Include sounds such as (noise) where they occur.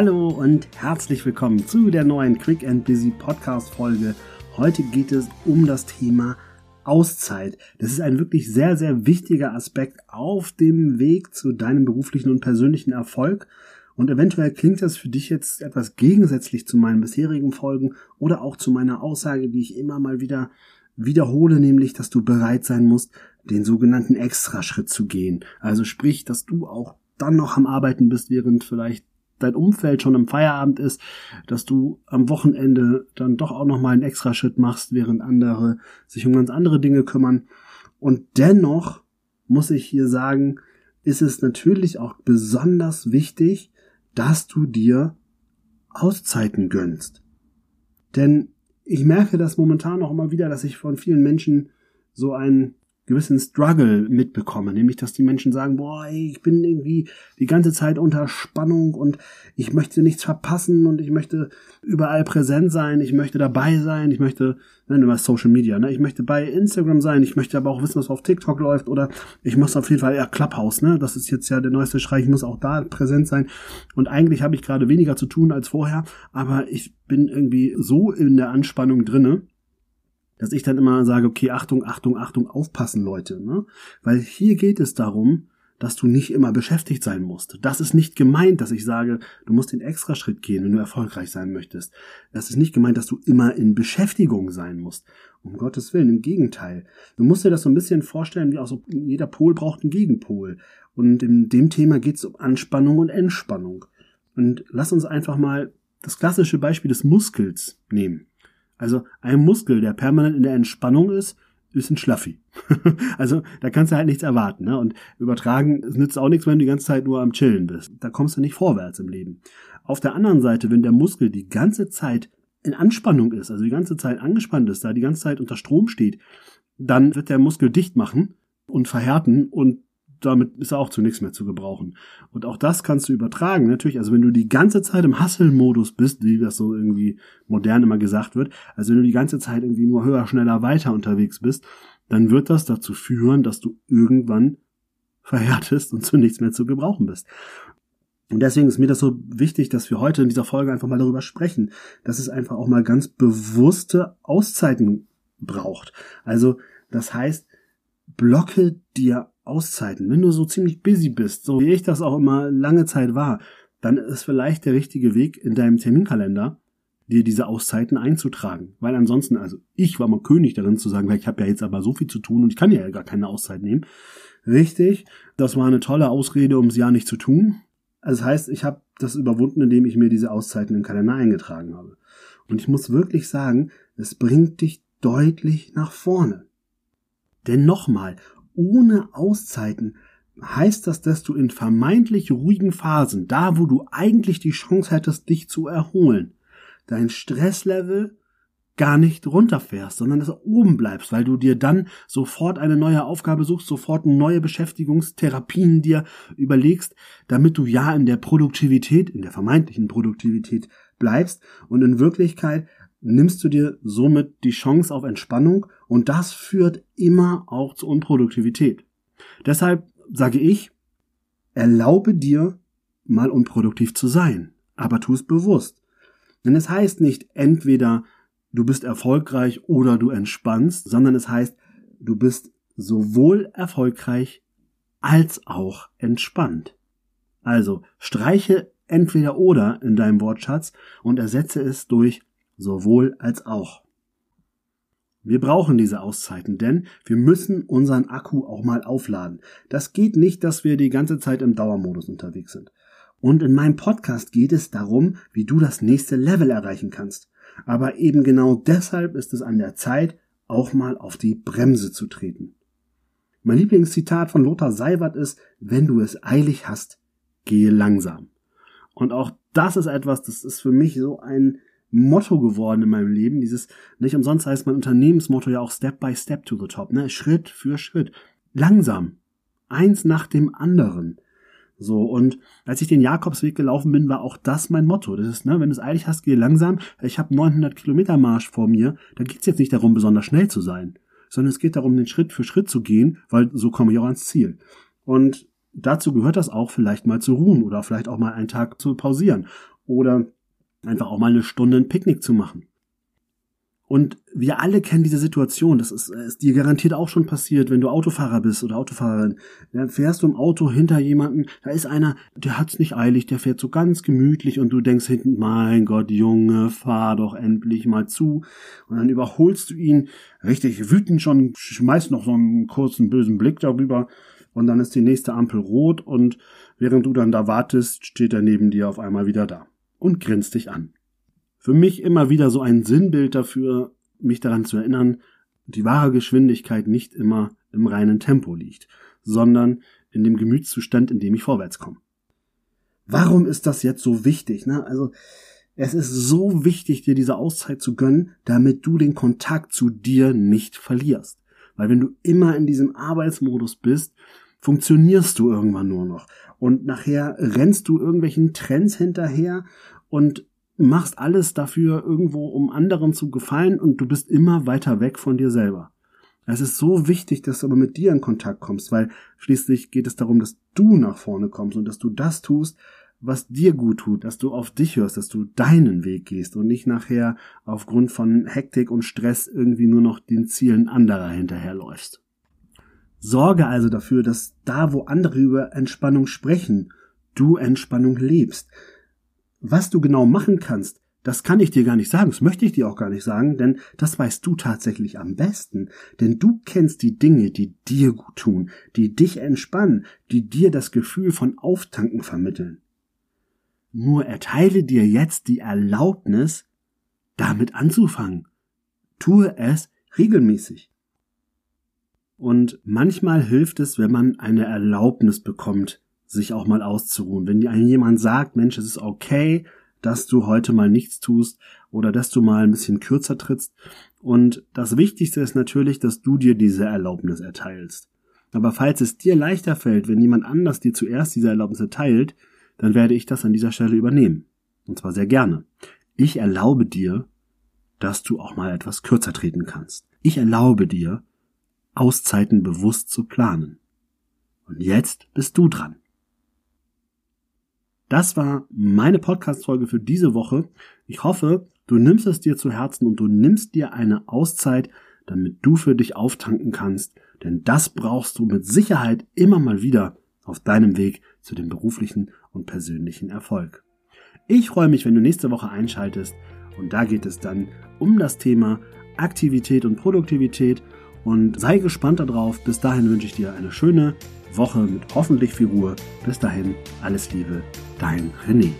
Hallo und herzlich willkommen zu der neuen Quick and Busy Podcast Folge. Heute geht es um das Thema Auszeit. Das ist ein wirklich sehr, sehr wichtiger Aspekt auf dem Weg zu deinem beruflichen und persönlichen Erfolg. Und eventuell klingt das für dich jetzt etwas gegensätzlich zu meinen bisherigen Folgen oder auch zu meiner Aussage, die ich immer mal wieder wiederhole, nämlich, dass du bereit sein musst, den sogenannten Extraschritt zu gehen. Also sprich, dass du auch dann noch am Arbeiten bist, während vielleicht dein Umfeld schon im Feierabend ist, dass du am Wochenende dann doch auch noch mal einen Extraschritt machst, während andere sich um ganz andere Dinge kümmern. Und dennoch muss ich hier sagen, ist es natürlich auch besonders wichtig, dass du dir Auszeiten gönnst. Denn ich merke das momentan auch immer wieder, dass ich von vielen Menschen so ein gewissen Struggle mitbekomme, nämlich dass die Menschen sagen, boah, ey, ich bin irgendwie die ganze Zeit unter Spannung und ich möchte nichts verpassen und ich möchte überall präsent sein, ich möchte dabei sein, ich möchte, nennen wir Social Media, ne, ich möchte bei Instagram sein, ich möchte aber auch wissen, was auf TikTok läuft oder ich muss auf jeden Fall eher Clubhouse, ne, das ist jetzt ja der neueste Schrei, ich muss auch da präsent sein. Und eigentlich habe ich gerade weniger zu tun als vorher, aber ich bin irgendwie so in der Anspannung drinne, dass ich dann immer sage, okay, Achtung, Achtung, Achtung, aufpassen, Leute, ne? Weil hier geht es darum, dass du nicht immer beschäftigt sein musst. Das ist nicht gemeint, dass ich sage, du musst den Extraschritt gehen, wenn du erfolgreich sein möchtest. Das ist nicht gemeint, dass du immer in Beschäftigung sein musst. Um Gottes Willen, im Gegenteil. Du musst dir das so ein bisschen vorstellen, wie auch so jeder Pol braucht einen Gegenpol. Und in dem Thema geht es um Anspannung und Entspannung. Und lass uns einfach mal das klassische Beispiel des Muskels nehmen. Also ein Muskel, der permanent in der Entspannung ist, ist ein Schlaffi. (laughs) also da kannst du halt nichts erwarten. Ne? Und übertragen, es nützt auch nichts, wenn du die ganze Zeit nur am Chillen bist. Da kommst du nicht vorwärts im Leben. Auf der anderen Seite, wenn der Muskel die ganze Zeit in Anspannung ist, also die ganze Zeit angespannt ist, da die ganze Zeit unter Strom steht, dann wird der Muskel dicht machen und verhärten und damit ist er auch zu nichts mehr zu gebrauchen. Und auch das kannst du übertragen, natürlich. Also wenn du die ganze Zeit im Hustle-Modus bist, wie das so irgendwie modern immer gesagt wird, also wenn du die ganze Zeit irgendwie nur höher, schneller, weiter unterwegs bist, dann wird das dazu führen, dass du irgendwann verhärtest und zu nichts mehr zu gebrauchen bist. Und deswegen ist mir das so wichtig, dass wir heute in dieser Folge einfach mal darüber sprechen, dass es einfach auch mal ganz bewusste Auszeiten braucht. Also das heißt, blocke dir Auszeiten, wenn du so ziemlich busy bist, so wie ich das auch immer lange Zeit war, dann ist vielleicht der richtige Weg in deinem Terminkalender, dir diese Auszeiten einzutragen. Weil ansonsten, also ich war mal König darin zu sagen, ich habe ja jetzt aber so viel zu tun und ich kann ja gar keine Auszeit nehmen. Richtig, das war eine tolle Ausrede, um es ja nicht zu tun. Also das heißt, ich habe das überwunden, indem ich mir diese Auszeiten im Kalender eingetragen habe. Und ich muss wirklich sagen, es bringt dich deutlich nach vorne. Denn nochmal, ohne Auszeiten heißt das, dass du in vermeintlich ruhigen Phasen, da wo du eigentlich die Chance hättest, dich zu erholen, dein Stresslevel gar nicht runterfährst, sondern dass du oben bleibst, weil du dir dann sofort eine neue Aufgabe suchst, sofort neue Beschäftigungstherapien dir überlegst, damit du ja in der Produktivität, in der vermeintlichen Produktivität bleibst und in Wirklichkeit nimmst du dir somit die Chance auf Entspannung und das führt immer auch zu Unproduktivität. Deshalb sage ich, erlaube dir mal unproduktiv zu sein, aber tu es bewusst. Denn es heißt nicht entweder du bist erfolgreich oder du entspannst, sondern es heißt, du bist sowohl erfolgreich als auch entspannt. Also streiche entweder oder in deinem Wortschatz und ersetze es durch sowohl als auch. Wir brauchen diese Auszeiten, denn wir müssen unseren Akku auch mal aufladen. Das geht nicht, dass wir die ganze Zeit im Dauermodus unterwegs sind. Und in meinem Podcast geht es darum, wie du das nächste Level erreichen kannst. Aber eben genau deshalb ist es an der Zeit, auch mal auf die Bremse zu treten. Mein Lieblingszitat von Lothar Seiwert ist, wenn du es eilig hast, gehe langsam. Und auch das ist etwas, das ist für mich so ein Motto geworden in meinem Leben. Dieses, nicht umsonst heißt mein Unternehmensmotto ja auch Step by Step to the Top, ne? Schritt für Schritt. Langsam. Eins nach dem anderen. So, und als ich den Jakobsweg gelaufen bin, war auch das mein Motto. Das ist, ne, wenn du es eilig hast, geh langsam. Ich habe 900 Kilometer Marsch vor mir. Da geht's jetzt nicht darum, besonders schnell zu sein, sondern es geht darum, den Schritt für Schritt zu gehen, weil so komme ich auch ans Ziel. Und dazu gehört das auch, vielleicht mal zu ruhen oder vielleicht auch mal einen Tag zu pausieren oder einfach auch mal eine Stunde ein Picknick zu machen. Und wir alle kennen diese Situation. Das ist, ist dir garantiert auch schon passiert, wenn du Autofahrer bist oder Autofahrerin. Dann fährst du im Auto hinter jemanden, da ist einer, der hat's nicht eilig, der fährt so ganz gemütlich und du denkst hinten, mein Gott, Junge, fahr doch endlich mal zu. Und dann überholst du ihn richtig wütend schon, schmeißt noch so einen kurzen bösen Blick darüber und dann ist die nächste Ampel rot und während du dann da wartest, steht er neben dir auf einmal wieder da und grinst dich an für mich immer wieder so ein Sinnbild dafür, mich daran zu erinnern, die wahre Geschwindigkeit nicht immer im reinen Tempo liegt, sondern in dem Gemütszustand, in dem ich vorwärts komme. Warum ist das jetzt so wichtig? Ne? Also es ist so wichtig, dir diese Auszeit zu gönnen, damit du den Kontakt zu dir nicht verlierst. Weil wenn du immer in diesem Arbeitsmodus bist, funktionierst du irgendwann nur noch. Und nachher rennst du irgendwelchen Trends hinterher und machst alles dafür irgendwo, um anderen zu gefallen und du bist immer weiter weg von dir selber. Es ist so wichtig, dass du aber mit dir in Kontakt kommst, weil schließlich geht es darum, dass du nach vorne kommst und dass du das tust, was dir gut tut, dass du auf dich hörst, dass du deinen Weg gehst und nicht nachher aufgrund von Hektik und Stress irgendwie nur noch den Zielen anderer hinterherläufst. Sorge also dafür, dass da, wo andere über Entspannung sprechen, du Entspannung lebst. Was du genau machen kannst, das kann ich dir gar nicht sagen, das möchte ich dir auch gar nicht sagen, denn das weißt du tatsächlich am besten. Denn du kennst die Dinge, die dir gut tun, die dich entspannen, die dir das Gefühl von Auftanken vermitteln. Nur erteile dir jetzt die Erlaubnis, damit anzufangen. Tue es regelmäßig. Und manchmal hilft es, wenn man eine Erlaubnis bekommt, sich auch mal auszuruhen. Wenn dir jemand sagt, Mensch, es ist okay, dass du heute mal nichts tust oder dass du mal ein bisschen kürzer trittst. Und das Wichtigste ist natürlich, dass du dir diese Erlaubnis erteilst. Aber falls es dir leichter fällt, wenn jemand anders dir zuerst diese Erlaubnis erteilt, dann werde ich das an dieser Stelle übernehmen. Und zwar sehr gerne. Ich erlaube dir, dass du auch mal etwas kürzer treten kannst. Ich erlaube dir, Auszeiten bewusst zu planen. Und jetzt bist du dran. Das war meine Podcast-Folge für diese Woche. Ich hoffe, du nimmst es dir zu Herzen und du nimmst dir eine Auszeit, damit du für dich auftanken kannst, denn das brauchst du mit Sicherheit immer mal wieder auf deinem Weg zu dem beruflichen und persönlichen Erfolg. Ich freue mich, wenn du nächste Woche einschaltest und da geht es dann um das Thema Aktivität und Produktivität und sei gespannt darauf. Bis dahin wünsche ich dir eine schöne Woche mit hoffentlich viel Ruhe. Bis dahin, alles Liebe, dein René.